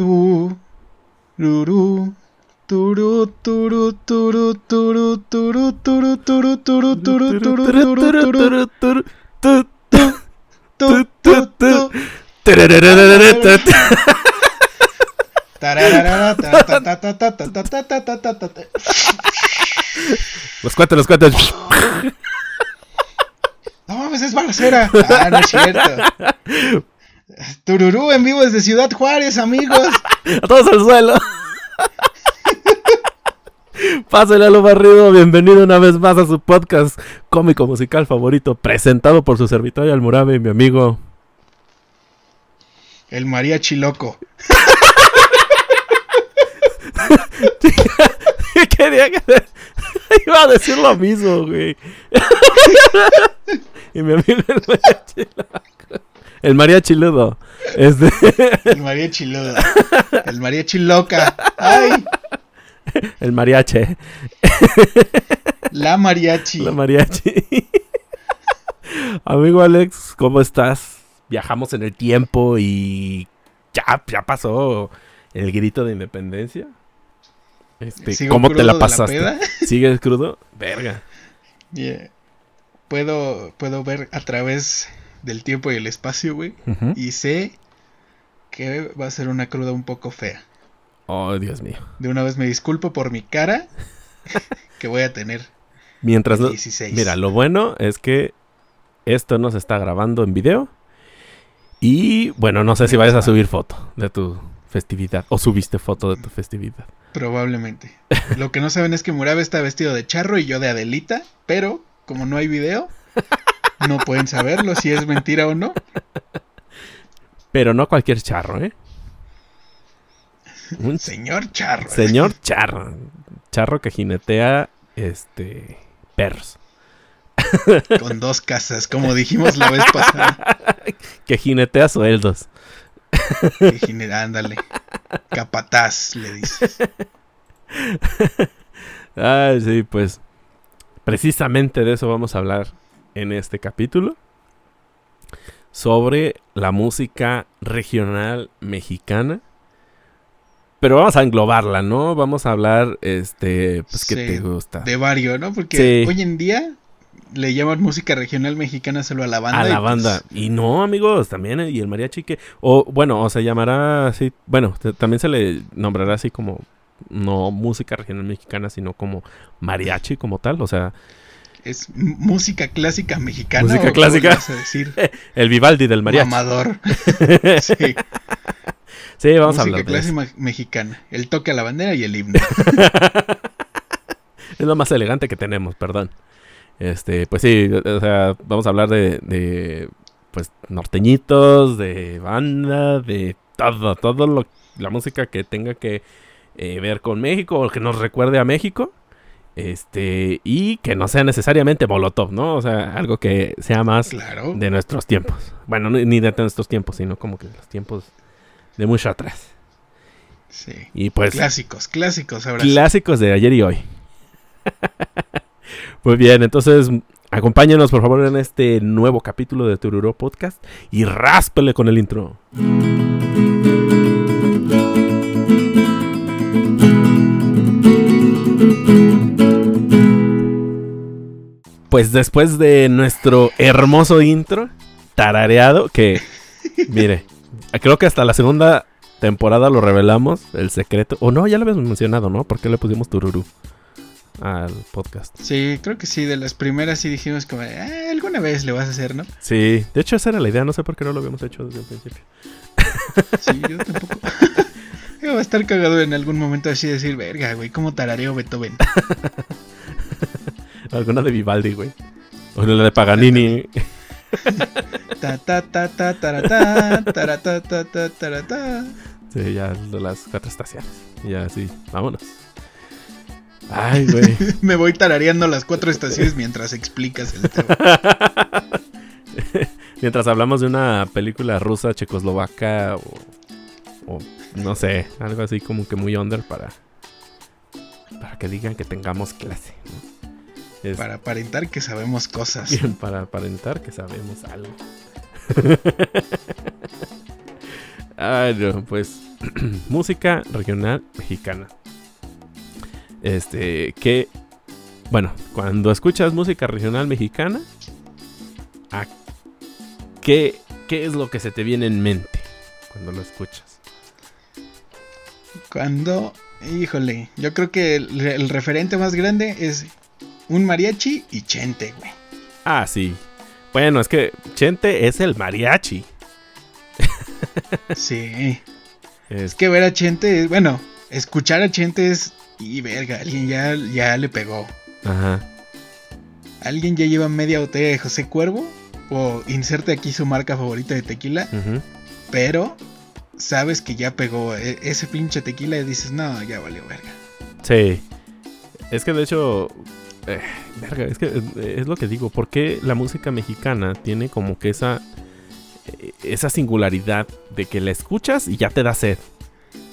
Tu, ruru, turu, turu, turu, turu, turu, turu, turu, turu, turu, turu, turu, turu, tu, tu, tu. Tararara, ta, ta, ta, ta, ta, ta, ta, ta, ta, ta, ta, ta, ta. Los cuantos, los cuantos. No mames, es balacera. Ah, no es cierto. Tururú en vivo desde Ciudad Juárez, amigos. A todos al suelo. Pásale a lo barrido, bienvenido una vez más a su podcast cómico musical favorito, presentado por su servitorio Almurabe mi amigo. El mariachi loco. Quería que iba a decir lo mismo, güey. y mi amigo el mariachi loco. El mariachi ludo. Este... El mariachi loco. El mariachi loca. Ay, El mariache. la mariachi. La mariachi. Amigo Alex, ¿cómo estás? Viajamos en el tiempo y ya, ya pasó el grito de independencia. Este, ¿Sigo ¿Cómo te la la pasaste? peda? ¿Sigues crudo? Verga. Yeah. Puedo, puedo ver a través del tiempo y el espacio, güey. Y sé que va a ser una cruda un poco fea. Oh, Dios mío. De una vez me disculpo por mi cara que voy a tener. Mientras no... 16. Mira, lo bueno es que esto no se está grabando en video. Y bueno, no sé si vayas a subir foto de tu festividad. O subiste foto de tu festividad. Probablemente. Lo que no saben es que Murabe está vestido de charro y yo de Adelita, pero como no hay video, no pueden saberlo si es mentira o no. Pero no cualquier charro, ¿eh? Un Señor charro. señor charro. Charro que jinetea este perros. Con dos casas, como dijimos la vez pasada. Que jinetea sueldos. Genera- Ándale. Capataz, le dices. Ay, sí, pues. Precisamente de eso vamos a hablar en este capítulo. Sobre la música regional mexicana. Pero vamos a englobarla, ¿no? Vamos a hablar, este, pues, ¿qué Sí, te gusta? De vario, ¿no? Porque Sí. hoy en día le llaman música regional mexicana solo a la banda. a y la pues, banda. Y no, amigos, también, eh, y el mariachi que... O bueno, o se llamará así... Bueno, también se le nombrará así como... No música regional mexicana, sino como mariachi como tal. O sea, Es música clásica mexicana. Música ¿o cómo clásica. vas a decir? el Vivaldi del mariachi. Mamador. sí, Sí, vamos a música hablar eso. clásica mexicana. El toque a la bandera y el himno. Es lo más elegante que tenemos, perdón. Este, pues sí, o sea, vamos a hablar de, de pues, norteñitos, de banda, de todo, todo lo, la música que tenga que eh, ver con México o que nos recuerde a México. Este, y que no sea necesariamente Molotov, ¿no? O sea, algo que sea más Claro. de nuestros tiempos. Bueno, ni de nuestros tiempos, sino como que de los tiempos de mucho atrás. Sí. Y pues Clásicos, clásicos ahora sí. clásicos de ayer y hoy. Muy bien, entonces acompáñenos por favor en este nuevo capítulo de Tururó Podcast y ráspele con el intro. Pues después de nuestro hermoso intro, tarareado, que mire, creo que hasta la segunda temporada lo revelamos, el secreto. O no, ya lo habíamos mencionado, ¿no? ¿Por qué le pusimos Tururú al podcast? Sí, creo que sí. De las primeras sí dijimos como, "Ah, alguna vez le vas a hacer, ¿no? Sí, de hecho esa era la idea, no sé por qué no lo habíamos hecho desde el principio. Sí, yo tampoco. Va a estar cagado en algún momento así decir, verga, güey, ¿cómo tarareo Beethoven? Alguna de Vivaldi, güey. O la de Paganini. Ta ta ta ta ta. Sí, ya de las cuatro estaciones. Ya, sí, vámonos. Ay, güey. Me voy tarareando las cuatro estaciones mientras explicas el tema. Mientras hablamos de una película rusa, checoslovaca o, o no sé, algo así como que muy under para para que digan que tengamos clase. ¿no? Es- Para aparentar que sabemos cosas. Bien, para aparentar que sabemos algo. Ay, no, pues. música regional mexicana. Este, que, bueno, cuando escuchas música regional mexicana, ¿a qué, ¿qué es lo que se te viene en mente cuando lo escuchas? Cuando, híjole, yo creo que el, el referente más grande es un mariachi y Chente, güey. Ah, sí. Bueno, es que Chente es el mariachi. Sí. Es que ver a Chente, bueno, escuchar a Chente es. Y verga, alguien ya, ya le pegó. Ajá. Alguien ya lleva media botella de José Cuervo. O inserte aquí su marca favorita de tequila. ujú. Pero sabes que ya pegó e- ese pinche tequila y dices, no, ya valió verga. Sí. Es que de hecho. Eh, verga, es que eh, es lo que digo. ¿Por qué la música mexicana tiene como que esa. eh, Esa singularidad de que la escuchas y ya te da sed?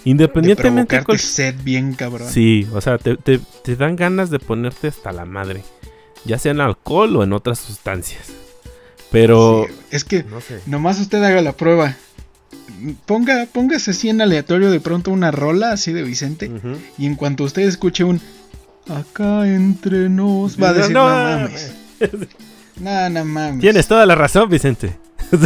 De Independientemente de cuál- sed bien cabrón. Sí, o sea, te, te- te dan ganas de ponerte hasta la madre. Ya sea en alcohol o en otras sustancias. Pero. Sí, es que No sé. nomás usted haga la prueba. Ponga, póngase así en aleatorio de pronto una rola así de Vicente. Y en cuanto usted escuche un acá entre nos, va a decir, no, mames. No, no mames. Tienes toda la razón, Vicente.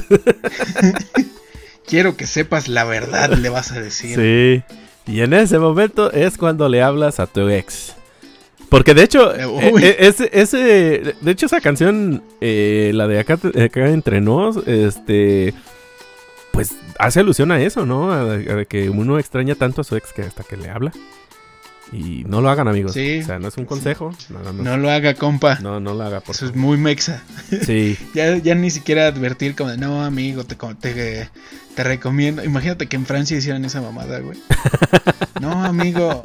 Quiero que sepas la verdad, le vas a decir. Sí. Y en ese momento es cuando le hablas a tu ex. Porque de hecho, Eh, eh, eh, ese, ese- de hecho esa canción, eh, la de acá, acá entre nos, este, pues hace alusión a eso, ¿no? A, a que uno extraña tanto a su ex que hasta que le habla. Y no lo hagan, amigos. Sí. O sea, no es un consejo. No lo haga, compa. No, no lo haga, por Eso es muy mexa. Sí. Ya, ya ni siquiera advertir como de, no, amigo, te, te, te recomiendo. Imagínate que en Francia hicieran esa mamada, güey. No, amigo,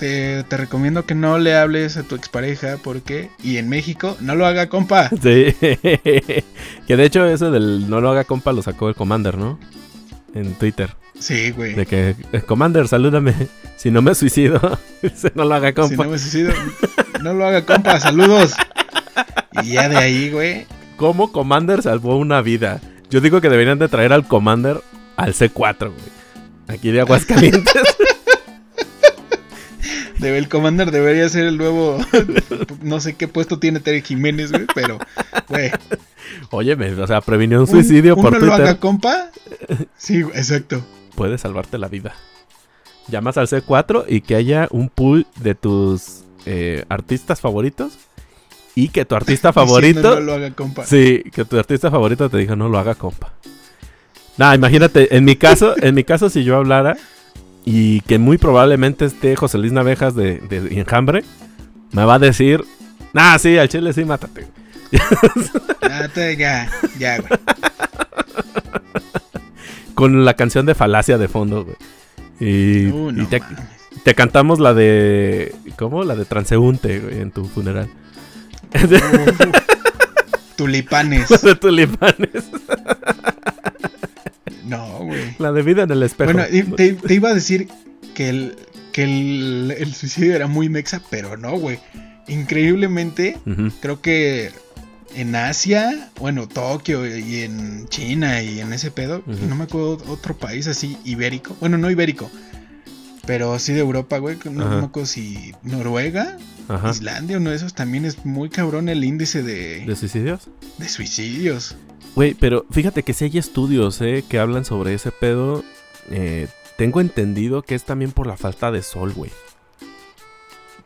te, te recomiendo que no le hables a tu expareja porque... Y en México, no lo haga, compa. Sí. que de hecho eso del no lo haga compa lo sacó el Commander, ¿no? En Twitter. Sí, güey. De que, eh, Commander, salúdame. Si no me suicido, no lo haga Si compa. no me suicido, no lo haga, compa. Saludos. Y ya de ahí, güey. ¿Cómo Commander salvó una vida? Yo digo que deberían de traer al Commander al C4, güey. Aquí de Aguascalientes. Debe, el Commander debería ser el nuevo. No sé qué puesto tiene Tere Jiménez, güey, pero, güey. Óyeme, o sea, previnió un suicidio un por no lo Twitter. haga, compa. Sí, exacto. Puede salvarte la vida. Llamas al C4 y que haya un pool de tus eh, artistas favoritos. Y que tu artista favorito No lo haga, compa. Sí, que tu artista favorito te diga no lo haga, compa. Nah, imagínate, en mi caso, en mi caso, si yo hablara y que muy probablemente esté José Luis Navejas de, de Enjambre, me va a decir, nah, sí, al chile sí, mátate. Ah, te- ya, ya, güey. Con la canción de Falacia de fondo, güey. Y, Uh, no y te, cantamos la de, ¿cómo? La de Transeúnte, güey, en tu funeral. Tulipanes. De tulipanes. No, güey. La de vida en el espejo. Bueno, te, te iba a decir que el, que el, el suicidio era muy mexa, pero no, güey. Increíblemente, creo que en Asia, bueno, Tokio y en China y en ese pedo, no me acuerdo otro país así ibérico. Bueno, no ibérico, pero sí de Europa, güey. No, Ajá. me acuerdo si Noruega, Ajá. Islandia, uno de esos también es muy cabrón el índice de, ¿De suicidios? de suicidios. Güey, pero fíjate que sí hay estudios, eh, que hablan sobre ese pedo. Eh, tengo entendido que es también por la falta de sol, güey.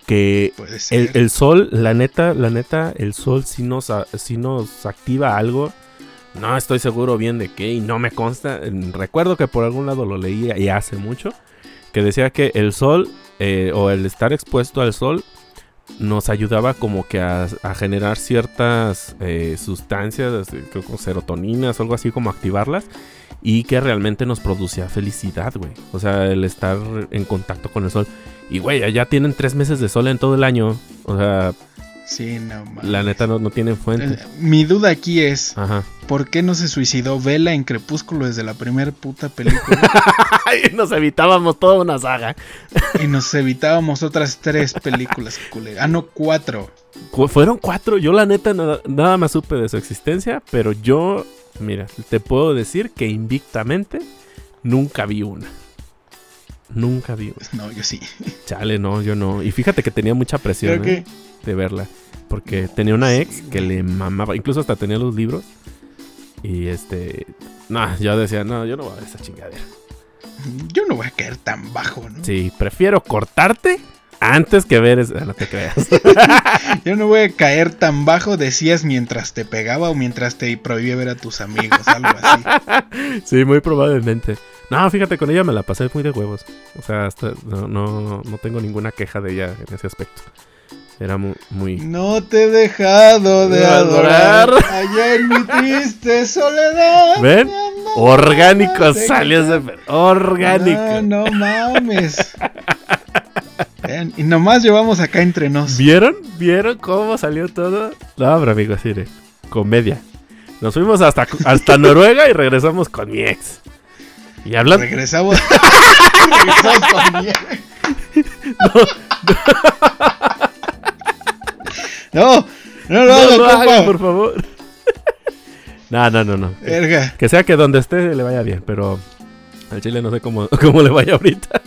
Que Puede ser. el, el sol, la neta, la neta, el sol sí nos, sí nos activa algo. No estoy seguro bien de qué y no me consta. Mm, Recuerdo que por algún lado lo leí y hace mucho. Que decía que el sol eh, o el estar expuesto al sol nos ayudaba como que a, a generar ciertas eh, sustancias, eh, creo que serotoninas algo así como activarlas. Y que realmente nos producía felicidad, güey. O sea, el estar en contacto con el sol. Y, güey, allá tienen tres meses de sol en todo el año. O sea, Sí, no mames. la neta no, no tienen fuente. Eh, Mi duda aquí es, Ajá. ¿por qué no se suicidó Vela en Crepúsculo desde la primera puta película? Nos evitábamos toda una saga. y nos evitábamos otras tres películas, culera. Ah, no, cuatro. Cu- Fueron cuatro. Yo, la neta, nada, nada más supe de su existencia. Pero yo, mira, te puedo decir que invictamente nunca vi una. Nunca vi. No, yo sí. Chale, no, yo no. Y fíjate que tenía mucha presión Creo ¿eh? De verla. Porque tenía una ex que le mamaba. Incluso hasta tenía los libros. Y este. No, yo decía, no, yo no voy a ver esa chingadera. Yo no voy a caer tan bajo, ¿no? Sí, prefiero cortarte antes que ver eso. No te creas. yo no voy a caer tan bajo, decías mientras te pegaba o mientras te prohibía ver a tus amigos, algo así. Sí, muy probablemente. No, fíjate, con ella me la pasé muy de huevos. O sea, hasta no, no, no tengo ninguna queja de ella en ese aspecto. Era muy, No te he dejado de adorar. Allá en mi triste soledad. ¿Ven? Orgánico salió ese... Orgánico. No, no mames. y nomás llevamos acá entre nos. ¿Vieron? ¿Vieron cómo salió todo? No, pero amigo, así de comedia. Nos fuimos hasta, hasta Noruega y regresamos con mi ex. Y hablando... Regresamos. regresamos con mi ex. No. No, no, no, no, por favor. no, no, no, no. Que sea que donde esté le vaya bien, pero al Chile no sé cómo, cómo le vaya ahorita.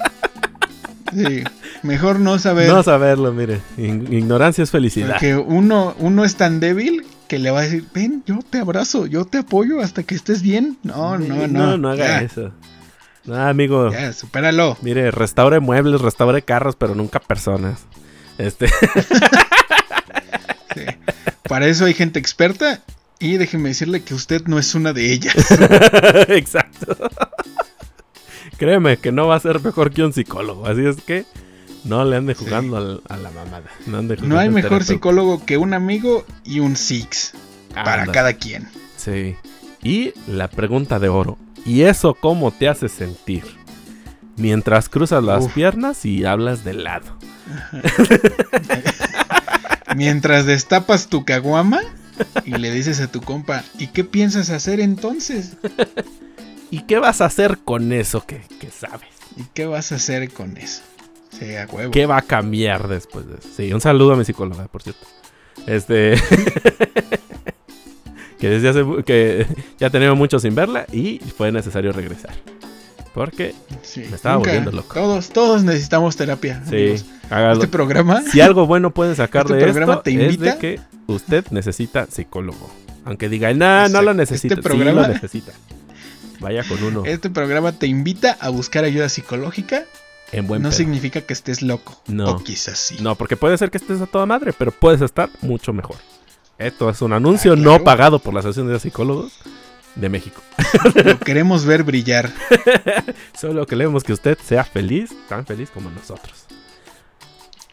sí, mejor no saber. No saberlo, mire. Ignorancia es felicidad. Porque uno, uno es tan débil que le va a decir, ven, yo te abrazo, yo te apoyo hasta que estés bien. No, no, no. No, no haga eso. No, amigo. Ya, supéralo. Mire, restaure muebles, restaure carros, pero nunca personas. Este. Para eso hay gente experta y déjeme decirle que usted no es una de ellas. Exacto. Créeme que no va a ser mejor que un psicólogo. Así es que no le ande jugando a la mamada. No, hay mejor psicólogo que un amigo y un six. para cada quien. Sí. Y la pregunta de oro. ¿Y eso cómo te hace sentir? Mientras cruzas las piernas y hablas de lado. Mientras destapas tu caguama y le dices a tu compa, ¿y qué piensas hacer entonces? ¿Y qué vas a hacer con eso que, sabes? ¿Y qué vas a hacer con eso? Sí, a huevo. ¿Qué va a cambiar después de eso? Sí, un saludo a mi psicóloga, por cierto. Este. que desde hace. que ya tenemos mucho sin verla y fue necesario regresar. Porque me estaba volviendo loco. Todos, todos necesitamos terapia. Sí, Este programa. Si algo bueno pueden sacar este de esto, te invita? es que usted necesita psicólogo. Aunque diga, no, no lo necesita. Este programa sí lo necesita. Vaya con uno. Este programa te invita a buscar ayuda psicológica. En buen no significa que estés loco. No. O quizás sí. No, porque puede ser que estés a toda madre, pero puedes estar mucho mejor. Esto es un anuncio ah, no pagado por la Asociación de Psicólogos de México. Lo queremos ver brillar. Solo queremos que usted sea feliz, tan feliz como nosotros.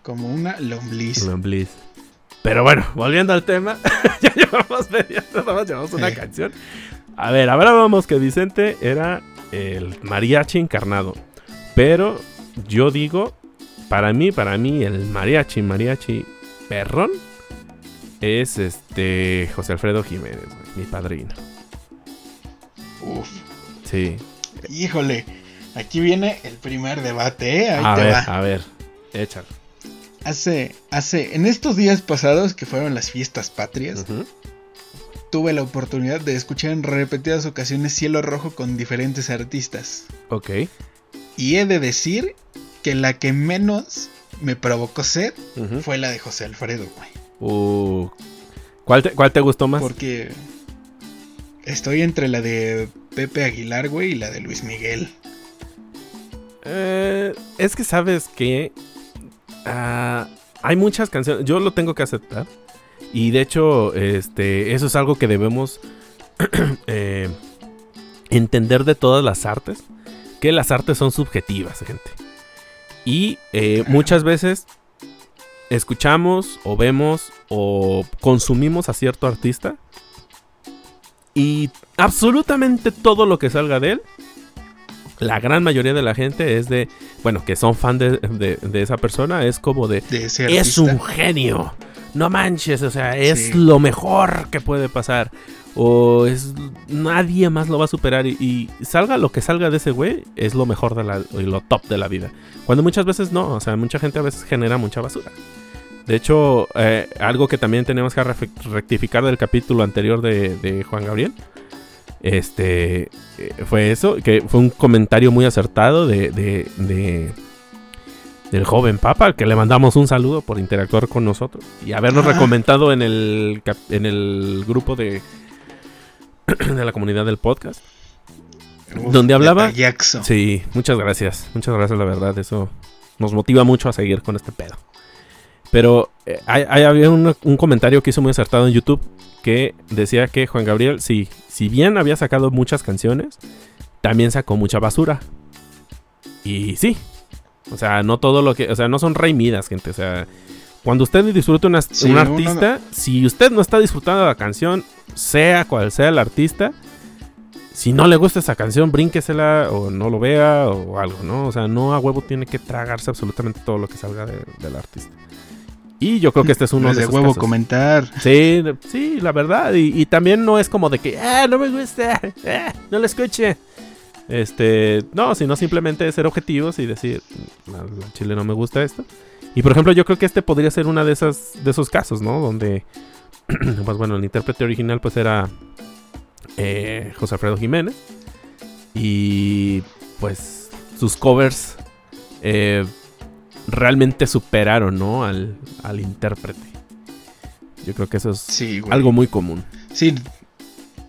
Como una lombliz. Lombliz. Pero bueno, volviendo al tema, ya llevamos media, llevamos una canción. A ver, vamos que Vicente era el mariachi encarnado. Pero yo digo, para mí, para mí, el mariachi, mariachi perrón es este José Alfredo Jiménez, mi padrino. Sí. Híjole, aquí viene el primer debate, ¿eh? Ahí a te ver, va. A ver, échalo. Hace, hace, en estos días pasados que fueron las fiestas patrias, tuve la oportunidad de escuchar en repetidas ocasiones Cielo Rojo con diferentes artistas. Ok. Y he de decir que la que menos me provocó ser fue la de José Alfredo, güey. Uh, ¿cuál, te, ¿Cuál te gustó más? Porque Estoy entre la de Pepe Aguilar, güey, y la de Luis Miguel. Eh, es que sabes que ah, hay muchas canciones. Yo lo tengo que aceptar. Y de hecho, este, eso es algo que debemos eh, entender de todas las artes. Que las artes son subjetivas, gente. Y eh, muchas veces escuchamos o vemos o consumimos a cierto artista y absolutamente todo lo que salga de él, la gran mayoría de la gente es de, bueno, que son fan de, esa persona, es como de, es un genio. No manches, o sea, es lo mejor que puede pasar. O es nadie más lo va a superar. Y, salga lo que salga de ese güey, es lo mejor de la, y lo top de la vida. Cuando muchas veces no, o sea, mucha gente a veces genera mucha basura. De hecho, eh, algo que también tenemos que rectificar del capítulo anterior de, Juan Gabriel Este eh, fue eso, que fue un comentario muy acertado de, de, de- del joven Papa, al que le mandamos un saludo por interactuar con nosotros y habernos Ah. recomendado en el en el grupo de de la comunidad del podcast. Uf, ¿Dónde hablaba? Sí, muchas gracias. Muchas gracias, la verdad. Eso nos motiva mucho a seguir con este pedo. Pero eh, hay, hay- había un, un comentario que hizo muy acertado en YouTube que decía que Juan Gabriel, sí, si bien había sacado muchas canciones, también sacó mucha basura. Y sí. O sea, no todo lo que. O sea, no son rey Midas, gente. O sea, cuando usted disfruta una- Sí, un artista, si usted no está disfrutando la canción, sea cual sea el artista, si no le gusta esa canción, brínquesela o no lo vea o algo, ¿no? O sea, no a huevo tiene que tragarse absolutamente todo lo que salga de- del artista. Y yo creo que este es uno No es de de esos huevo casos. comentar. Sí, sí, la verdad. Y, y también no es como de que, ah, no me gusta, ah, no lo escuche. Este, no, sino simplemente ser objetivos y decir, "Mm, al al chile no me gusta esto. Y por ejemplo, yo creo que este podría ser una de esas, de esos casos, ¿no? Donde, pues bueno, el intérprete original pues era eh, José Alfredo Jiménez. Y pues sus covers eh, realmente superaron, ¿no? Al, al intérprete. Yo creo que eso es Sí, algo muy común. Sí,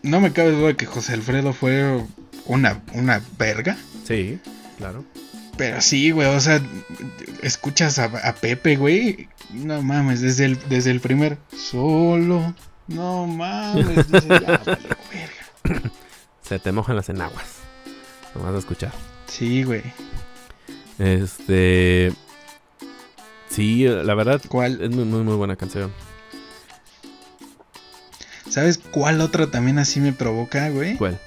no me cabe duda que José Alfredo fue una, una verga. Sí, claro. Pero sí, güey, o sea, escuchas a, a Pepe, güey. No mames, desde el, desde el primer solo. No mames, dice, ya, valió verga. Se te mojan las enaguas. Vas a escuchar. Sí, güey. Este. Sí, la verdad ¿Cuál? es muy, muy, muy buena canción. ¿Sabes cuál otra también así me provoca, güey? ¿Cuál?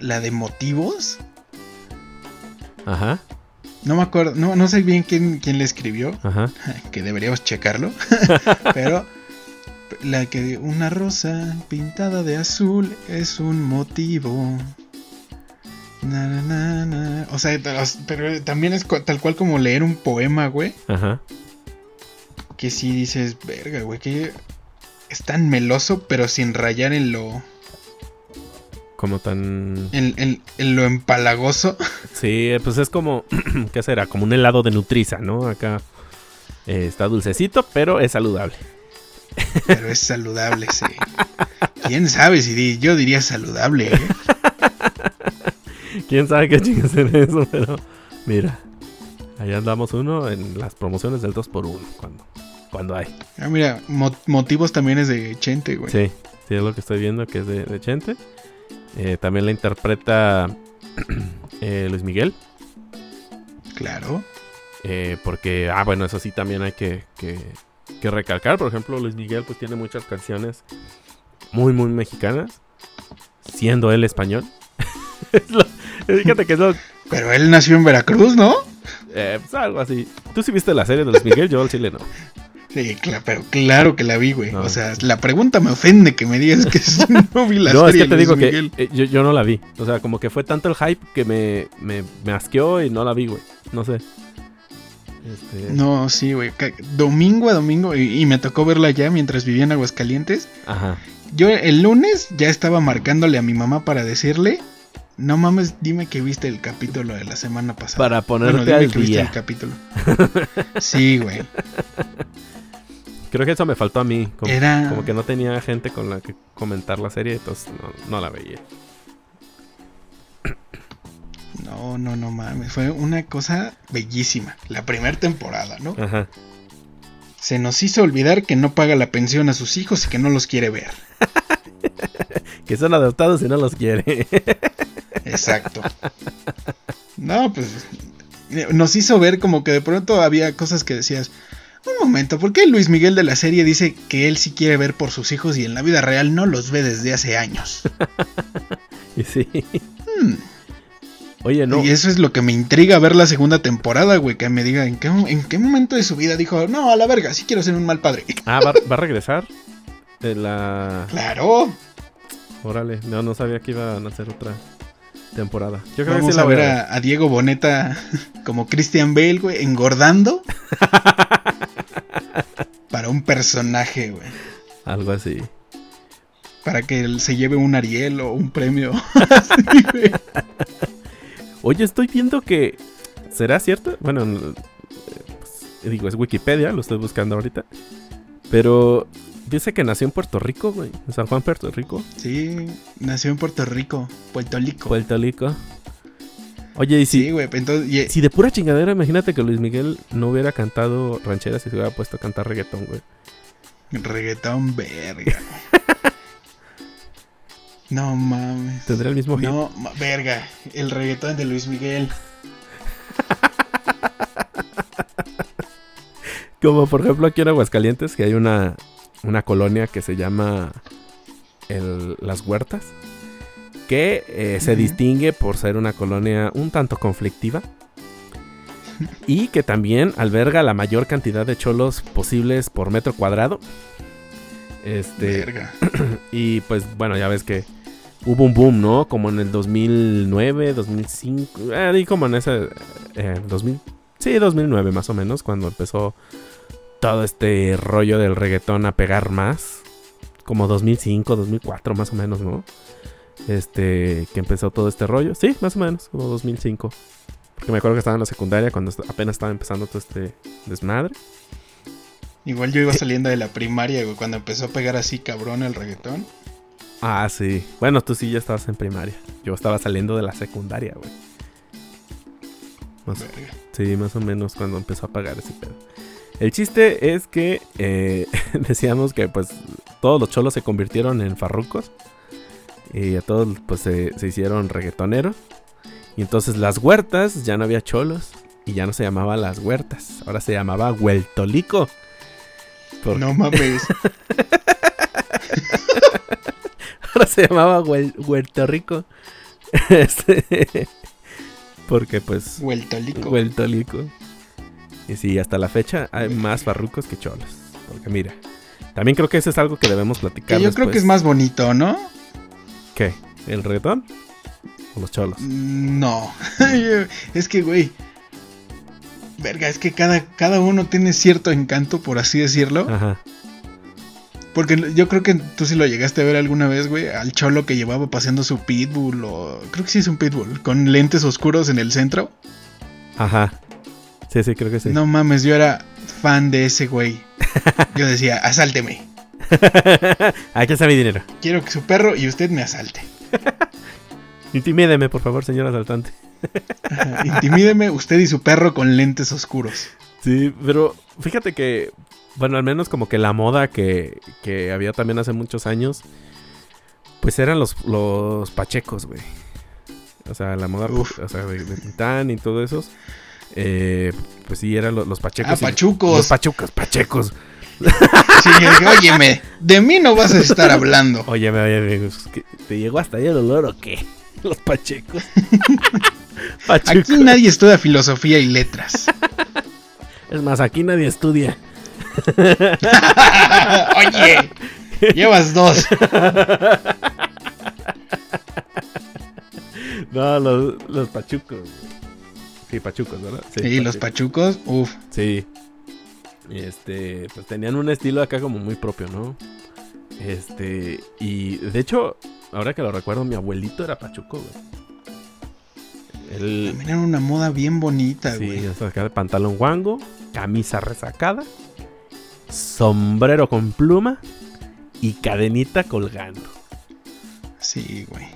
La de motivos. Ajá, No me acuerdo, no, no sé bien quién, quién le escribió, ajá. que deberíamos checarlo. pero la que una rosa pintada de azul es un motivo. Na, na, na, na. O sea, pero también es tal cual como leer un poema, güey. Ajá. Que sí dices, verga, güey, que es tan meloso, pero sin rayar en lo, Como tan. en, en- en lo empalagoso. Sí, pues es como. ¿Qué será? Como un helado de Nutriza, ¿no? Acá eh, está dulcecito, pero es saludable. Pero es saludable, sí. ¿Quién sabe si di- yo diría saludable, eh? Quién sabe qué chingas en eso, pero. Mira. Ahí andamos uno en las promociones del 2x1. Cuando, cuando hay. Ah, mira, mo- motivos también es de Chente, güey. Sí, sí, es lo que estoy viendo que es de, de Chente. Eh, también la interpreta eh, Luis Miguel. Claro. eh, porque, ah, bueno, eso sí también hay que, que- que recalcar. Por ejemplo, Luis Miguel pues tiene muchas canciones muy, muy mexicanas. Siendo él español. Es lo- fíjate que es lo- Pero él nació en Veracruz, ¿no? eh, pues, algo así. ¿Tú sí viste la serie de Luis Miguel? Yo al chile no. Sí, cla- pero claro que la vi, güey. No. O sea, la pregunta me ofende que me digas que no vi la no, es serie que te digo Luis que Miguel. eh, yo, yo no la vi. O sea, como que fue tanto el hype que me, me, me asqueó y no la vi, güey. No sé. Este, No, sí, güey. Domingo a domingo, y, y me tocó verla ya mientras vivía en Aguascalientes. Ajá. Yo el lunes ya estaba marcándole a mi mamá para decirle, no mames, dime que viste el capítulo de la semana pasada. Para ponerte Bueno, dime al que viste día. el capítulo. Sí, güey. Creo que eso me faltó a mí. Como, Era... como que no tenía gente con la que comentar la serie, entonces no, no la veía. No, no, no mames. Fue una cosa bellísima. La primera temporada, ¿no? Ajá. Se nos hizo olvidar que no paga la pensión a sus hijos y que no los quiere ver. Que son adoptados y no los quiere. Exacto. No, pues nos hizo ver como que de pronto había cosas que decías, un momento, ¿por qué Luis Miguel de la serie dice que él sí quiere ver por sus hijos y en la vida real no los ve desde hace años? y sí. Hmm. Oye, no. Y eso es lo que me intriga ver la segunda temporada, güey, que me diga en qué, en qué momento de su vida dijo, no, a la verga, sí quiero ser un mal padre. Ah, ¿va, va a regresar? De la... Claro. Órale, no, no sabía que iban a hacer otra temporada. Yo creo que Vamos sí la a ver a a, Diego Boneta como Christian Bale, güey, engordando. para un personaje, güey. Algo así. para que él se lleve un Ariel o un premio. Así, güey. Oye, estoy viendo que. ¿Será cierto? Bueno, eh, pues, digo, es Wikipedia, lo estoy buscando ahorita. Pero dice que nació en Puerto Rico, güey. En San Juan, Puerto Rico. Sí, nació en Puerto Rico, Puerto Rico. Puerto Rico. Oye, y si, Sí, güey, entonces, y- si de pura chingadera, imagínate que Luis Miguel no hubiera cantado rancheras y se hubiera puesto a cantar reggaetón, güey. reggaetón verga. No mames. Tendría el mismo hit. No, verga, el reggaetón de Luis Miguel. Como por ejemplo aquí en Aguascalientes, que hay una, una colonia que se llama el- Las Huertas, que eh, se distingue por ser una colonia un tanto conflictiva y que también alberga la mayor cantidad de cholos posibles por metro cuadrado. Este, Verga. y pues bueno, ya ves que hubo un boom, ¿no? Como en el 2009, 2005, eh, y como en ese eh, 2000, sí, 2009 más o menos, cuando empezó todo este rollo del reggaetón a pegar más, como 2005, 2004 más o menos, ¿no? Este, que empezó todo este rollo, sí, más o menos, como 2005. Porque me acuerdo que estaba en la secundaria cuando apenas estaba empezando todo este desmadre. Igual yo iba saliendo de la primaria, güey, cuando empezó a pegar así cabrón el reggaetón. Ah, sí. Bueno, tú sí ya estabas en primaria. Yo estaba saliendo de la secundaria, güey. Más- sí, más o menos cuando empezó a pagar ese pedo. El chiste es que eh, decíamos que pues todos los cholos se convirtieron en farrucos. Y a todos pues se, se hicieron reggaetoneros. Y entonces las huertas ya no había cholos. Y ya no se llamaba las huertas. Ahora se llamaba Hueltolico. No mames. Ahora se llamaba Huerto Rico. Este, porque pues Hueltolico. Hueltolico. Y sí, hasta la fecha hay más farrucos que cholos. Porque mira, también creo que eso es algo que debemos platicar. Que yo creo que es más bonito, ¿no? ¿Qué? ¿El reggaetón? ¿O los cholos? No. es que, güey. Verga, es que cada, cada uno tiene cierto encanto, por así decirlo. Ajá. Porque yo creo que tú sí lo llegaste a ver alguna vez, güey, al cholo que llevaba paseando su pitbull o... Creo que sí es un pitbull, con lentes oscuros en el centro. Ajá. Sí, sí, creo que sí. No mames, yo era fan de ese güey. Yo decía, asálteme. Aquí está mi dinero. Quiero que su perro y usted me asalte. Intimídeme, por favor, señor asaltante. Ajá, Intimídeme usted y su perro con lentes oscuros. Sí, pero fíjate que, bueno, al menos como que la moda que, que había también hace muchos años, pues eran los, los pachecos, güey. O sea, la moda Uf. o sea, de, de Tintán y todo eso. Eh, pues sí, eran los, los pachecos. Ah, pachucos. Los pachucos, pachecos. Sí, yo dije, óyeme, de mí no vas a estar hablando. Oye, me oye, ¿te llegó hasta ahí el olor o qué? Los pachecos. Aquí nadie estudia filosofía y letras. Es más, aquí nadie estudia. Oye, llevas dos. No, los, los pachucos. Sí, pachucos, ¿verdad? Sí, los pachucos. uff. Sí. Este, pues tenían un estilo acá como muy propio, ¿no? Este, y de hecho, ahora que lo recuerdo, mi abuelito era pachuco, güey. Él, También era una moda bien bonita, sí, güey. sea, acá de pantalón guango, camisa resacada, sombrero con pluma y cadenita colgando. Sí, güey.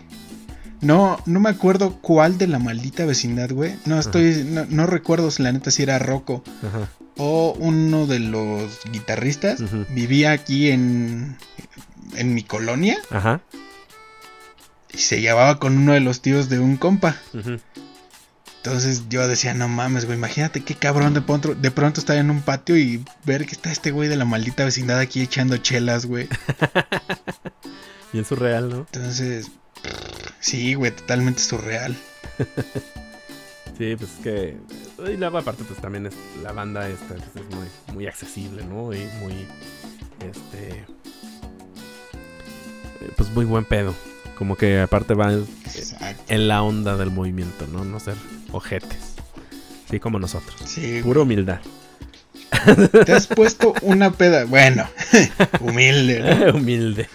No, no me acuerdo cuál de la maldita vecindad, güey. No estoy, no, no recuerdo si la neta si era Rocco Ajá. o uno de los guitarristas. Vivía aquí en, en mi colonia Ajá. y se llevaba con uno de los tíos de un compa. ujú. Entonces yo decía, no mames, güey, imagínate qué cabrón de pronto, de pronto estar en un patio y ver que está este güey de la maldita vecindad aquí echando chelas, güey. Bien surreal, ¿no? Entonces, sí, güey, totalmente surreal. Sí, pues es que. Y luego, aparte, pues también es, la banda esta pues, es muy, muy accesible, ¿no? Y muy. Este. eh, Pues muy buen pedo. Como que aparte va en, la onda del movimiento, ¿no? No ser ojetes. Sí, como nosotros. Sí, Pura humildad. Te has puesto una peda. Bueno, humilde, ¿no? Humilde.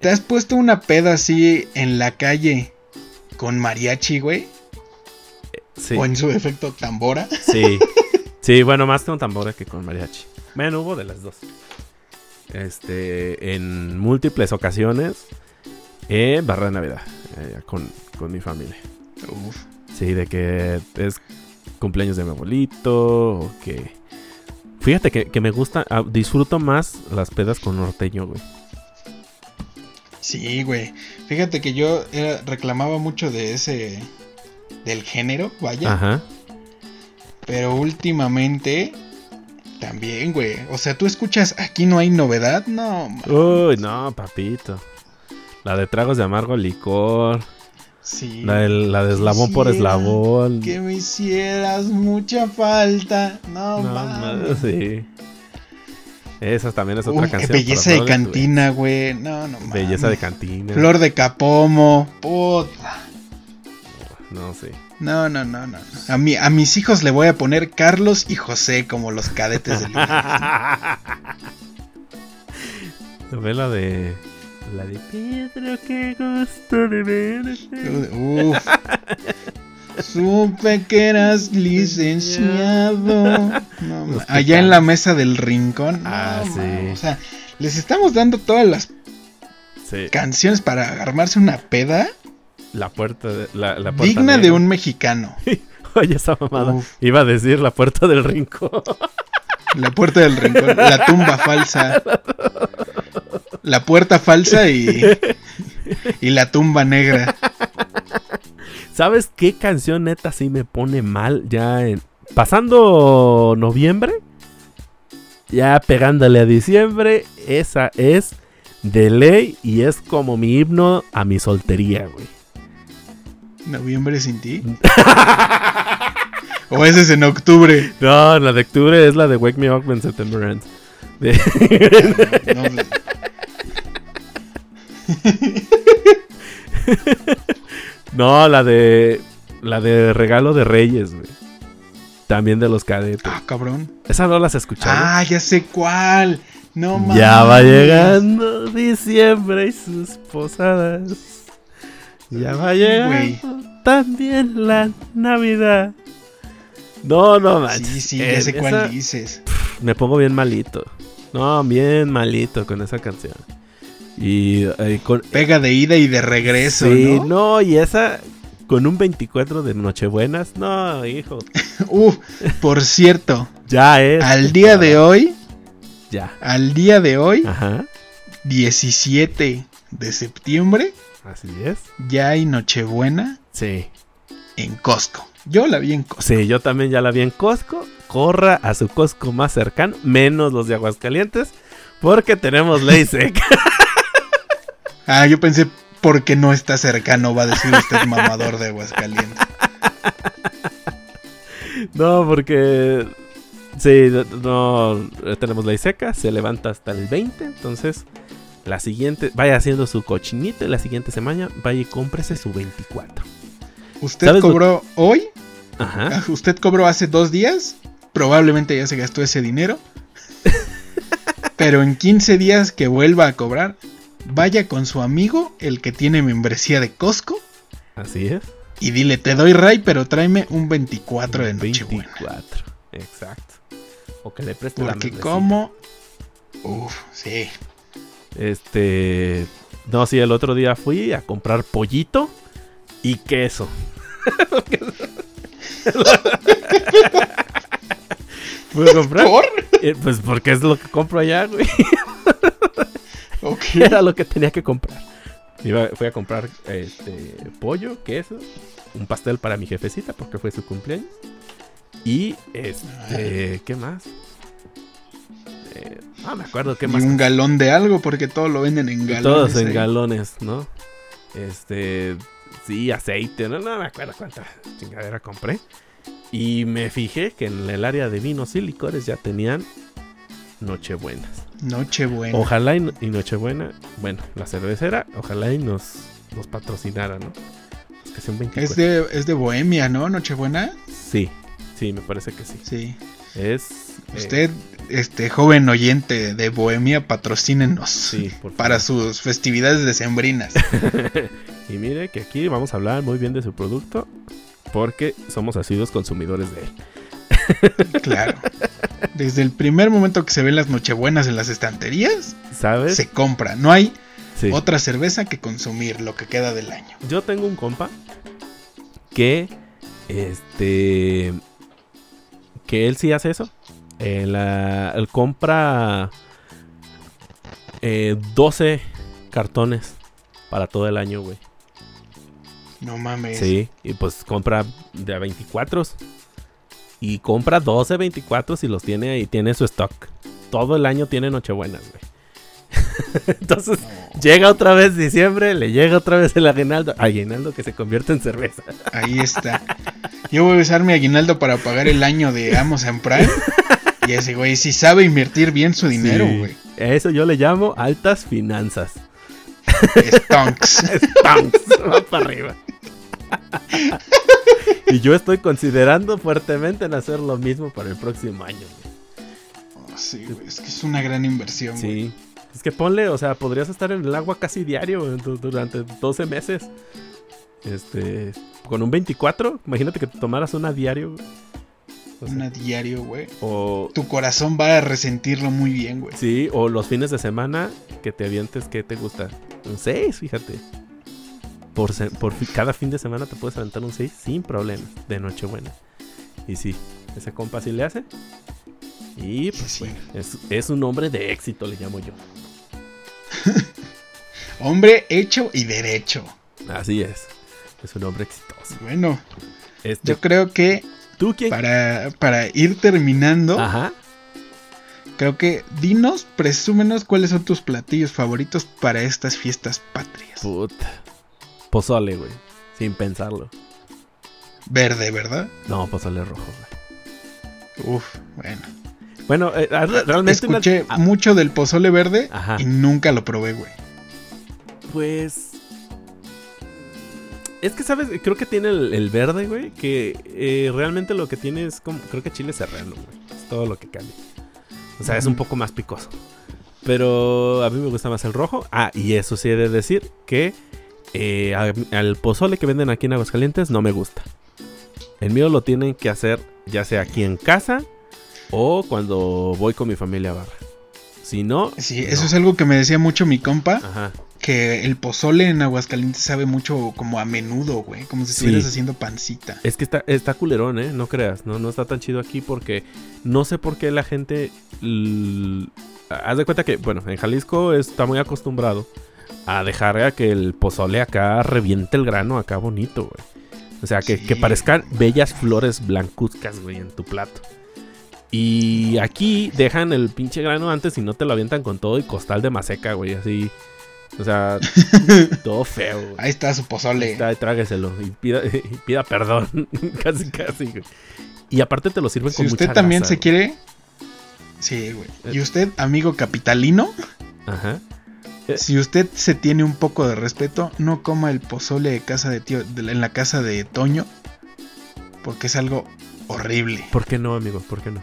Te has puesto una peda así en la calle con mariachi, güey. Sí. O en su defecto tambora. Sí. Sí, bueno, más con tambora que con mariachi. Bueno, hubo de las dos. Este, en múltiples ocasiones, en Barra de Navidad, eh, con, con mi familia. Uf. Sí, de que es cumpleaños de mi abuelito, o que... Fíjate que, que me gusta, ah, disfruto más las pedas con norteño, güey. Sí, güey. Fíjate que yo era- reclamaba mucho de ese. del género, vaya. Ajá. Pero últimamente. También, güey. O sea, tú escuchas aquí no hay novedad. No, ma- Uy, no, papito. La de tragos de amargo licor. Sí. La de, la de eslabón por eslabón. Que me hicieras mucha falta. No, No, mames. ma- sí. Esa también es Uy, otra qué canción. belleza de cantina, güey. No, no mames. Belleza de cantina. Flor de capomo. Puta. No, sí. No, no, no, no. A, mi, a mis hijos le voy a poner Carlos y José como los cadetes del Ve la de. La de Pedro, qué gusto de verte. Uf. Supe que eras licenciado. No, Los ma- allá en la mesa del rincón. No, Ah, ma, sí. O sea, les estamos dando todas las Sí. canciones para armarse una peda La puerta de. La, la puerta digna de negra. un mexicano. Oye, esa mamada. Uf. Iba a decir la puerta del rincón. La puerta del rincón, la tumba falsa. La puerta falsa y, y la tumba negra. ¿Sabes qué canción neta sí me pone mal ya en... Pasando noviembre, ya pegándole a diciembre, esa es de ley y es como mi himno a mi soltería, güey. Noviembre sin ti. o ese es en octubre. No, la de octubre es la de Wake Me Up When September Ends. De- No, no, no, la de... La de Regalo de Reyes, güey. También de los cadetes. ah, cabrón. ¿Esa no las escuchado? Ah, ya sé cuál. No mames. Ya va llegando diciembre y sus posadas. Ya va llegando también la Navidad. No, no manches. Sí, sí, ya Eh, sé cuál dices. Me pongo bien malito. No, bien malito con esa canción. Y, eh, con... Pega de ida y de regreso, sí, ¿no? no, y esa con un 24 de Nochebuenas. No, hijo. Uf, por cierto, Ya es. al día de hoy, Ya. al día de hoy, Ajá. 17 de septiembre, Así es. ya hay Nochebuena Sí. en Costco. Yo la vi en Costco. Sí, yo también ya la vi en Costco. Corra a su Costco más cercano, menos los de Aguascalientes, porque tenemos ley seca. Ah, yo pensé, porque no está cercano, va a decir usted mamador de Aguascalientes. no, porque sí, no tenemos ley seca, se levanta hasta el 20, entonces la siguiente, vaya haciendo su cochinito y la siguiente semana vaya y cómprese su 24. ¿Usted ¿Sabes lo- cobró hoy? Ajá. Ah, ¿Usted cobró hace dos días? Probablemente ya se gastó ese dinero. Pero en 15 días que vuelva a cobrar, vaya con su amigo, el que tiene membresía de Costco, Así es. y dile, te doy ray, pero tráeme un 24 de Nochebuena. 24. Exacto. O que le preste la Porque membresía. como... Uf, sí. Este. No, sí, el otro día fui a comprar pollito y queso. A comprar. ¿Por? eh, Pues porque es lo que compro allá, güey. Era lo que tenía que comprar. Iba- fui a comprar este pollo, queso, un pastel para mi jefecita porque fue su cumpleaños. Y este, ¿qué más? Eh, no me acuerdo qué Y más. un galón de algo, porque todo lo venden en galones. Todos en ahí. galones, ¿no? Este, sí, aceite, no, no me acuerdo cuánta chingadera compré. Y me fijé que en el área de vinos y licores ya tenían Nochebuenas. Nochebuena. Ojalá y, y Nochebuena, bueno, la cervecera, ojalá y nos, nos patrocinara, ¿no? Es que sea un 24. Es de, es de Bohemia, ¿no? Nochebuena. Sí, sí, me parece que sí. Sí. Es. eh, Usted, este joven oyente de Bohemia, patrocínenos Sí, para sus festividades decembrinas. Y mire que aquí vamos a hablar muy bien de su producto. Porque somos asiduos consumidores de él. Claro. Desde el primer momento que se ven las nochebuenas en las estanterías, ¿Sabes? se compra. No hay Sí. otra cerveza que consumir lo que queda del año. Yo tengo un compa que. Este. Que él sí hace eso. Eh, la- él compra. eh, 12 cartones para todo el año, güey. No mames. Sí, y pues compra de a 24 y compra 12 24 y los tiene ahí, tiene su stock. Todo el año tiene Nochebuenas, güey. Entonces, No, llega otra vez diciembre, le llega otra vez el aguinaldo. Aguinaldo que se convierte en cerveza. ahí está. Yo voy a usar mi aguinaldo para pagar el año de Amazon Prime. Y ese güey sí sabe invertir bien su dinero, Sí. güey. Eso yo le llamo altas finanzas. Stonks. Stunts, va para arriba. y yo estoy considerando fuertemente en hacer lo mismo para el próximo año. güey. Oh, sí, güey, es que es una gran inversión, güey. Sí. Es que ponle, o sea, podrías estar en el agua casi diario durante 12 meses. Este, con un 24, imagínate que te tomaras una diario. O sea, Una diario, güey. o Tu corazón va a resentirlo muy bien, güey. sí, o los fines de semana que te avientes, ¿qué te gusta? Un 6, fíjate. Por, se- por fi- cada fin de semana te puedes aventar un 6 sin problema, de Nochebuena. Y sí, ese compa sí le hace. Y pues Sí. bueno, es, es un hombre de éxito, le llamo yo. Hombre hecho y derecho. Así es. Es un hombre exitoso. Bueno, Este, yo creo que ¿Tú quién? para, para ir terminando, Ajá. creo que dinos, presúmenos cuáles son tus platillos favoritos para estas fiestas patrias. Puta. Pozole, güey. Sin pensarlo. Verde, ¿verdad? No, pozole rojo, güey. Uf, bueno. Bueno, eh, ah, re- realmente una- Escuché ah, mucho del pozole verde Ajá. y nunca lo probé, güey. Pues. Es que, ¿sabes? Creo que tiene el, el verde, güey. Que eh, realmente lo que tiene es como. Creo que chile serrano, güey. Es todo lo que cambia. O sea, es un poco más picoso. Pero a mí me gusta más el rojo. Ah, y eso sí he de decir que eh, a- al pozole que venden aquí en Aguascalientes no me gusta. El mío lo tienen que hacer ya sea aquí en casa o cuando voy con mi familia a barra. Si no. Sí, no. eso es algo que me decía mucho mi compa, Ajá. que el pozole en Aguascalientes sabe mucho como a menudo, güey, como si Sí. estuvieras haciendo pancita. Es que está, está culerón, ¿eh? No creas, no, no está tan chido aquí porque no sé por qué la gente... Haz de cuenta que, bueno, en Jalisco está muy acostumbrado a dejar a que el pozole acá reviente el grano acá bonito, güey. O sea, que, Sí. que parezcan bellas flores blancuzcas, güey, en tu plato. Y aquí dejan el pinche grano antes y no te lo avientan con todo y costal de maseca, güey, así. O sea, todo feo, güey. Ahí está su pozole. Está, trágueselo y pida, y pida perdón. casi, casi, güey. Y aparte te lo sirven Si con usted mucha también grasa, se güey. quiere... Sí, güey. Y usted, amigo capitalino, Ajá. Eh. si usted se tiene un poco de respeto, no coma el pozole de casa de tío, de la- en la casa de Toño, porque es algo horrible. ¿Por qué no, amigo? ¿Por qué no?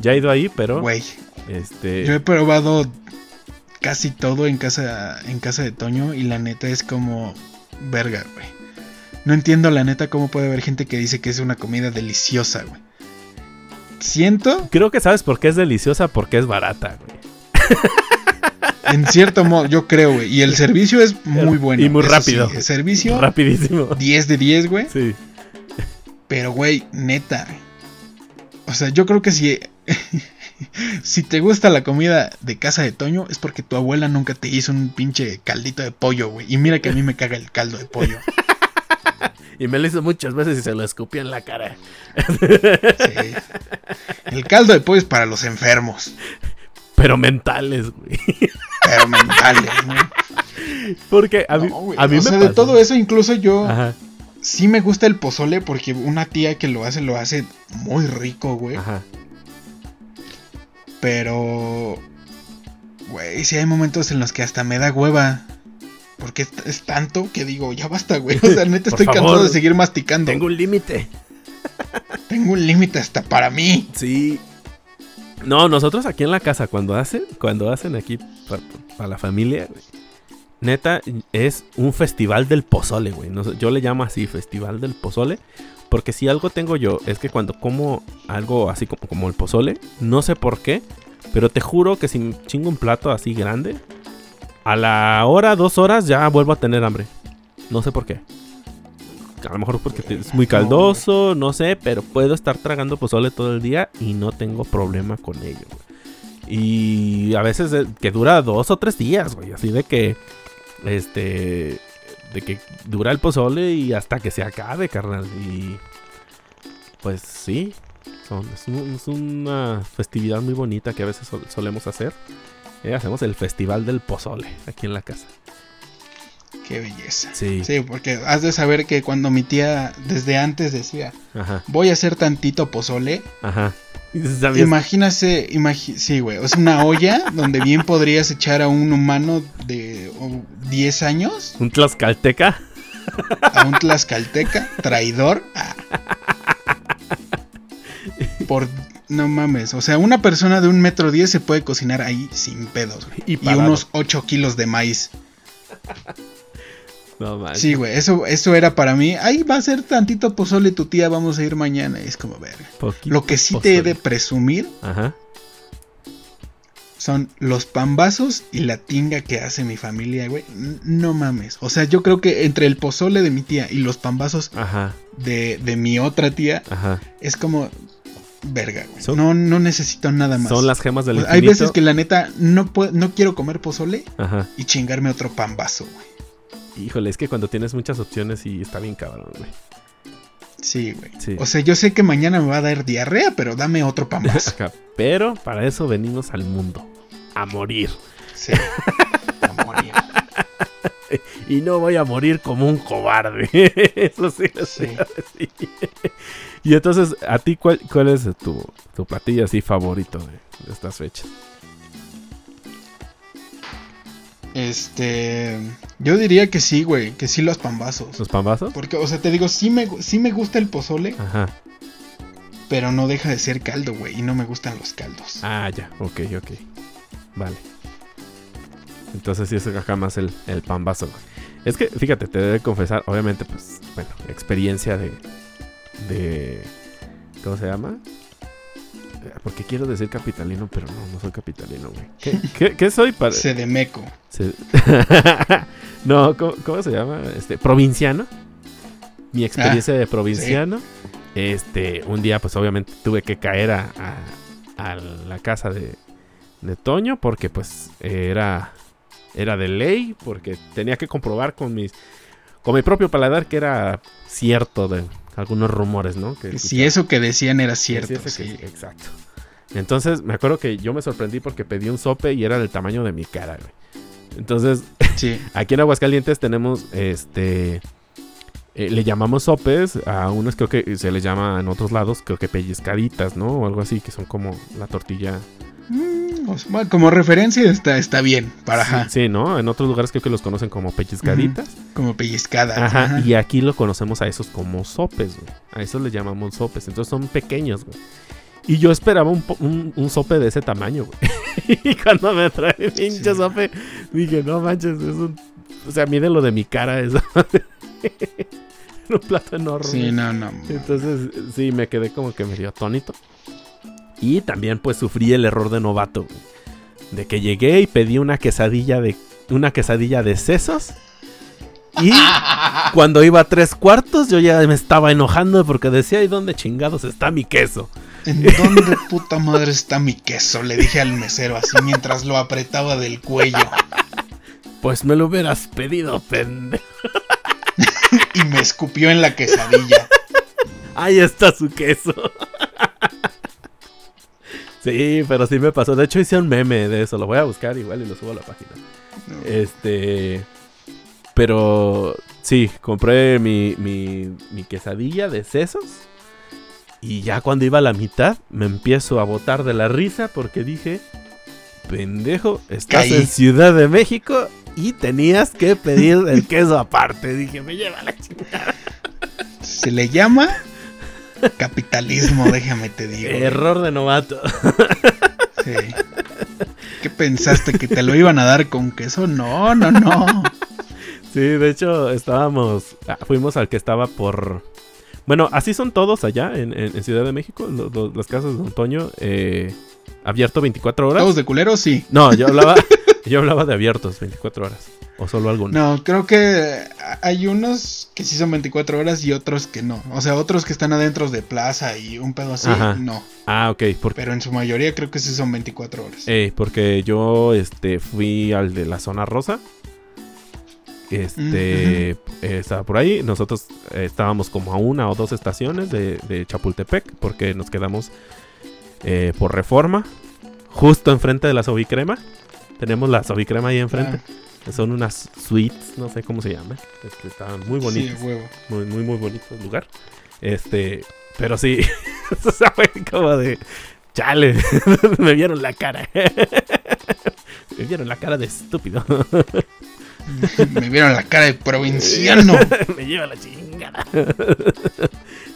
Ya he ido ahí, pero. Güey, Este. yo he probado casi todo en casa, en casa de Toño y la neta es como verga, güey. No entiendo la neta cómo puede haber gente que dice que es una comida deliciosa, güey. Siento, Creo que sabes por qué es deliciosa, porque es barata, güey. en cierto modo, yo creo, güey. Y el servicio es muy bueno. Y muy rápido. sí, el servicio, Rapidísimo. 10 de 10, güey. Sí. Pero, güey, neta. O sea, yo creo que si. si te gusta la comida de casa de Toño, es porque tu abuela nunca te hizo un pinche caldito de pollo, güey. Y mira que a mí me caga el caldo de pollo. Y me lo hizo muchas veces y se lo escupía en la cara. Sí. El caldo de pollo es para los enfermos, Pero mentales, güey. Pero mentales, ¿no? Porque a mí, No, güey, a mí o me sea, de todo eso, incluso yo Ajá, sí me gusta el pozole porque una tía que lo hace, lo hace muy rico, güey. ajá. Pero. Güey, sí hay momentos en los que hasta me da hueva. Porque es, es tanto que digo, ya basta, güey. O sea, neta estoy cansado de seguir masticando. Tengo un límite. Tengo un límite hasta para mí. Sí. No, nosotros aquí en la casa, cuando hacen, cuando hacen aquí para, la familia, neta, es un festival del pozole, güey. Yo le llamo así, festival del pozole. Porque si algo tengo yo, es que cuando como algo así como, como el pozole, no sé por qué, pero te juro que si chingo un plato así grande, a la hora, dos horas ya vuelvo a tener hambre. No sé por qué. A lo mejor porque es muy caldoso, no sé, pero puedo estar tragando pozole todo el día y no tengo problema con ello. Y a veces eh, que dura dos o tres días, güey. Así de que, este, de que dura el pozole y hasta que se acabe, carnal. Y pues sí, son, es, un- es una festividad muy bonita que a veces sol- solemos hacer. Eh, hacemos el festival del pozole aquí en la casa. Qué belleza. Sí. Sí, porque has de saber que cuando mi tía desde antes decía, Ajá, voy a hacer tantito pozole, ajá. Sabías- imagínase, imagi sí, güey, es una olla donde bien podrías echar a un humano de oh, 10 años, Un tlaxcalteca. a un tlaxcalteca, traidor. ah. Por, no mames, o sea, una persona de un metro diez se puede cocinar ahí sin pedos, güey. Y Y, unos 8 kilos de maíz. No manches. Sí, güey, eso, eso era para mí. Ahí va a ser tantito pozole tu tía, vamos a ir mañana. Y es como, verga. Poquito Lo que sí te he de presumir Ajá. son los pambazos y la tinga que hace mi familia, güey. No mames. O sea, yo creo que entre el pozole de mi tía y los pambazos Ajá. de, de mi otra tía, Ajá. es como, verga, güey. Son- No, no necesito nada más. Son las gemas del infinito. hay veces que la neta no, puedo, no quiero comer pozole Ajá. y chingarme otro pambazo, güey. Híjole, es que cuando tienes muchas opciones y está bien cabrón, güey. Sí, güey. Sí. O sea, yo sé que mañana me va a dar diarrea, pero dame otro pambazo. Ajá. Pero para eso venimos al mundo. A morir. Sí. A morir. Y no voy a morir como un cobarde. Eso sí. lo Sí. decir. Y entonces, ¿a ti cuál, cuál es tu, tu platillo así favorito de, de estas fechas? Este. Yo diría que sí, güey. Que sí los pambazos. ¿Los pambazos? Porque, o sea, te digo, sí me, sí me gusta el pozole, Ajá. pero no deja de ser caldo, güey. Y no me gustan los caldos. Ah, ya. Ok, ok. Vale. Entonces sí es acá más el, el pambazo, güey. Es que, fíjate, te debe confesar, obviamente, pues, bueno, experiencia de. de. ¿Cómo se llama? Porque quiero decir capitalino, pero no, no soy capitalino, güey. ¿Qué, qué, qué soy para.? Sedemeco. Se- no, ¿cómo, cómo se llama? Este, provinciano. Mi experiencia de provinciano. Este, un día, pues obviamente tuve que caer a, a- a la casa de, de Toño porque pues era, era de ley, porque tenía que comprobar con mis, con mi propio paladar que era cierto de algunos rumores, ¿no? Que Si eso que decían era cierto, sí. que- exacto. Entonces me acuerdo que yo me sorprendí porque pedí un sope y era del tamaño de mi cara, güey. Entonces, Sí. aquí en Aguascalientes tenemos este. eh, le llamamos sopes a unos, creo que se les llama en otros lados, creo que pellizcaditas, ¿no? O algo así, que son como la tortilla. Mm, o sea, como referencia está, está bien. Para Sí, ajá, sí, ¿no? En otros lugares creo que los conocen como pellizcaditas. como pellizcada. Ajá, ajá. y aquí lo conocemos a esos como sopes, güey. A esos le llamamos sopes. Entonces son pequeños, güey. Y yo esperaba un, un, un sope de ese tamaño, güey. y cuando me trae el pinche Sí. sope, dije, no manches, es un. O sea, mide lo de mi cara, eso. Era un plato enorme. Sí, no, no. Entonces, sí, me quedé como que medio atónito. Y también, pues, sufrí el error de novato. De que llegué y pedí una quesadilla de. Una quesadilla de sesos. Y cuando iba a tres cuartos, yo ya me estaba enojando porque decía, ¿y dónde chingados está mi queso? ¿En dónde puta madre está mi queso? Le dije al mesero así mientras lo apretaba del cuello. Pues me lo hubieras pedido, pendejo. Y me escupió en la quesadilla. Ahí está su queso. Sí, pero sí me pasó. De hecho, hice un meme de eso. Lo voy a buscar igual y lo subo a la página. Este. Pero sí, compré mi, mi, mi quesadilla de sesos. Y ya cuando iba a la mitad, me empiezo a botar de la risa porque dije: Pendejo, estás Caí. en Ciudad de México y tenías que pedir el queso aparte. Dije: Me lleva la chingada. Se le llama Capitalismo, déjame te digo. Error de novato. Sí. ¿Qué pensaste? ¿Que te lo iban a dar con queso? No, no, no. Sí, de hecho, estábamos. ah, fuimos al que estaba por. Bueno, así son todos allá en, en- en Ciudad de México, lo- lo- las casas de Toño. eh, abierto 24 horas. ¿Todos de culeros? Sí. No, yo hablaba, yo hablaba de abiertos 24 horas. O solo algunos. No, creo que hay unos que sí son 24 horas y otros que no. O sea, otros que están adentro de plaza y un pedo así, Ajá. no. Ah, ok. Pero en su mayoría creo que sí son 24 horas. eh, porque yo este, fui al de la zona rosa. Este estaba por ahí. Nosotros eh, estábamos como a una o dos estaciones de, de Chapultepec. Porque nos quedamos eh, por reforma. Justo enfrente de la Sobicrema. Tenemos la Sobicrema ahí enfrente. Son unas suites, no sé cómo se llaman. Este, estaban muy Ah, bonitas. Sí, huevo. Muy, muy, muy bonito el lugar. Este, pero sí, o sea, fue como de, chale, me vieron la cara. me vieron la cara de estúpido. Me vieron la cara de provinciano. me lleva la chingada.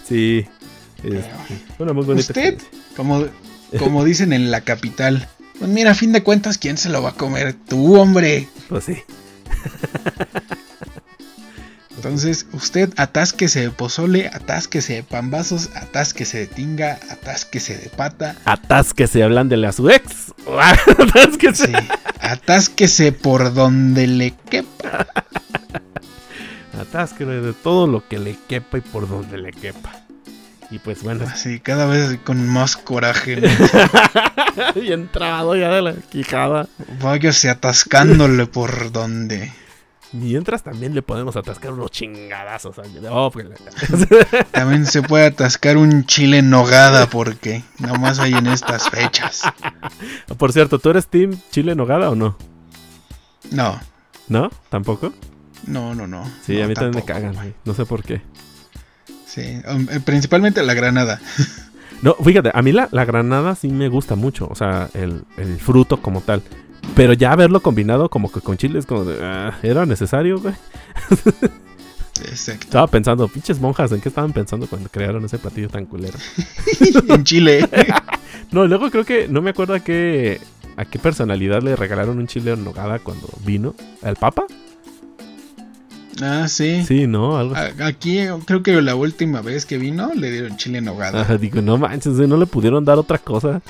sí, este, muy ¿Usted? Como, como dicen en la capital. Pues mira, a fin de cuentas, ¿quién se lo va a comer? Tú, hombre. Pues sí. Entonces, usted atásquese de pozole, atásquese de pambazos, atásquese de tinga, atásquese de pata. Atásquese hablándole a su ex. Atásquese. Sí, atásquese por donde le quepa. Atásquese de todo lo que le quepa y por donde le quepa. Y pues bueno, Así, cada vez con más coraje. ¿no? bien trabado ya de la quijada. Váyase atascándole por donde. Mientras también le podemos atascar unos chingadazos. Oh, pues, También se puede atascar un chile en nogada porque nomás hay en estas fechas. Por cierto, ¿tú eres Team Chile en Nogada o no? No, ¿No? ¿Tampoco? no, no, no. Sí, no, a mí también me cagan, güey. No sé por qué. Sí, um, eh, principalmente la granada. No, fíjate, a mí la, la granada sí me gusta mucho. O sea, el, el fruto como tal. Pero ya verlo combinado como que con chile es como de... ah, ¿Era necesario, güey? Exacto. Estaba pensando, pinches monjas, ¿en qué estaban pensando cuando crearon ese platillo tan culero? en Chile. No, luego creo que... No me acuerdo a qué... ¿A qué personalidad le regalaron un chile en nogada cuando vino? ¿Al Papa? Ah, sí. Sí, ¿no? Algo Aquí creo que la última vez que vino le dieron chile en nogada. Ajá, digo, no manches, no le pudieron dar otra cosa.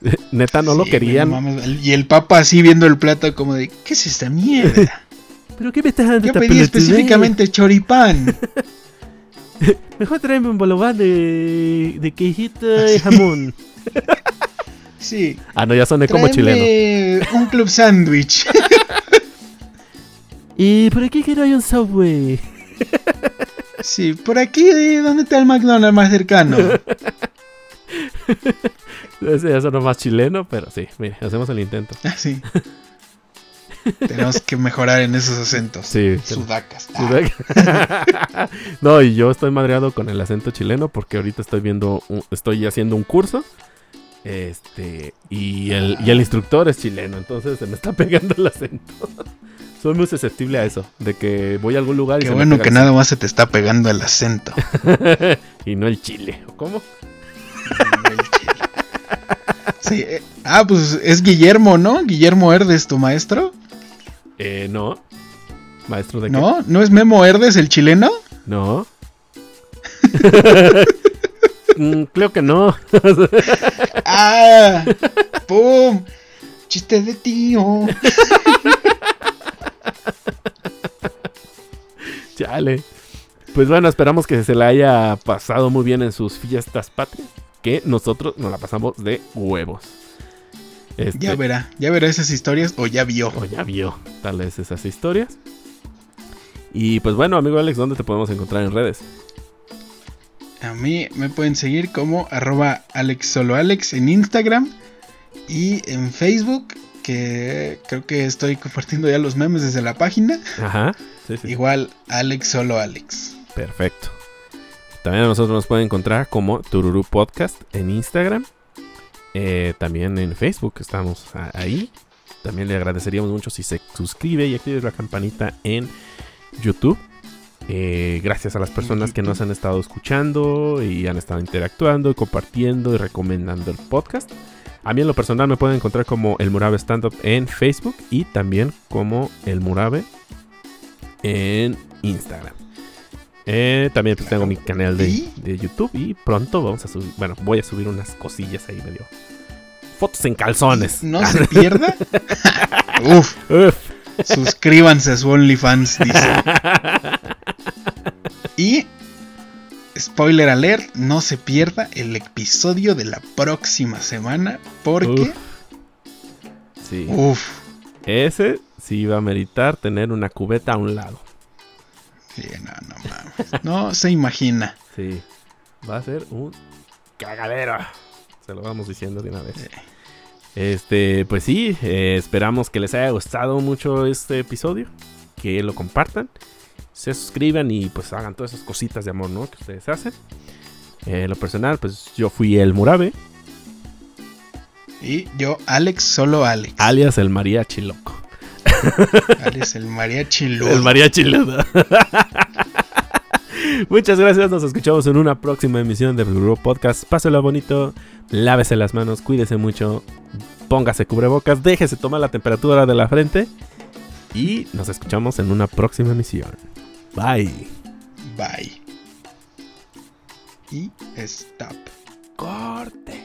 Neta, no lo Sí, querían. mames. y el papa así viendo el plato como de, ¿qué es esta mierda? ¿Pero qué me estás dando Yo pedí pelotudez? específicamente choripán. Mejor tráeme un bolobán de, de quejito y jamón. Sí. Ah, no, ya soné como chileno. Un club sándwich. ¿Y por aquí que no hay un Subway? Sí, por aquí, ¿dónde está el McDonald's más cercano? Ese ya sonó más chileno, pero sí, mire, hacemos el intento. Así. Tenemos que mejorar en esos acentos. Sí. Sudacas. Ah, no, y yo estoy madreado con el acento chileno porque ahorita estoy viendo, un- estoy haciendo un curso. Este, y el, y el instructor es chileno, entonces se me está pegando el acento. Soy muy susceptible a eso, de que voy a algún lugar y Qué bueno que el nada más se te está pegando el acento. y no el chile. ¿o ¿Cómo? Sí, eh, ah, pues es Guillermo, ¿no? Guillermo Herdes, tu maestro. Eh, no. Maestro de qué? ¿No? ¿No es Memo Herdes el chileno? No. Mm, creo que no. ¡Ah! ¡Pum! Chiste de tío. Chale. Pues bueno, esperamos que se la haya pasado muy bien en sus fiestas patrias. Que nosotros nos la pasamos de huevos. Este, Ya verá, ya verá esas historias o ya vio. o ya vio tal vez esas historias. Y pues bueno, amigo Alex, ¿dónde te podemos encontrar en redes? A mí me pueden seguir como arroba alexsoloalex en Instagram y en Facebook, que creo que estoy compartiendo ya los memes desde la página. Ajá. Sí, sí. Igual Alex solo Alex. Perfecto. También a nosotros nos pueden encontrar como Tururu Podcast en Instagram. Eh, también en Facebook estamos ahí. También le agradeceríamos mucho si se suscribe y activa la campanita en YouTube. Eh, gracias a las personas que nos han estado escuchando y han estado interactuando y compartiendo y recomendando el podcast. A mí en lo personal me pueden encontrar como el Murabe Stand Up en Facebook y también como el Murabe en Instagram. Eh, también pues, tengo mi canal de, de, YouTube y pronto vamos a subir, bueno, voy a subir unas cosillas ahí medio. Fotos en calzones. No se pierda. Uf. Uf. Suscríbanse a su OnlyFans, dice. Y spoiler alert, no se pierda el episodio de la próxima semana porque... Sí. Uf. Ese sí va a meritar tener una cubeta a un lado. Sí, no, no mames. No se imagina. Sí. Va a ser un cagadero. Se lo vamos diciendo de una vez. Este, pues sí, eh, esperamos que les haya gustado mucho este episodio. Que lo compartan se suscriban y pues hagan todas esas cositas de amor, ¿no? Que ustedes hacen. En lo personal, pues yo fui el Murabe. Y yo, Alex, solo Alex. Alias el mariachi loco. Alias el mariachi ludo. El mariachi ludo. Muchas gracias, nos escuchamos en una próxima emisión de Blue Podcast. Páselo bonito, lávese las manos, cuídese mucho, póngase cubrebocas, déjese tomar la temperatura de la frente y nos escuchamos en una próxima emisión. Bye. Bye. Y stop. Corte.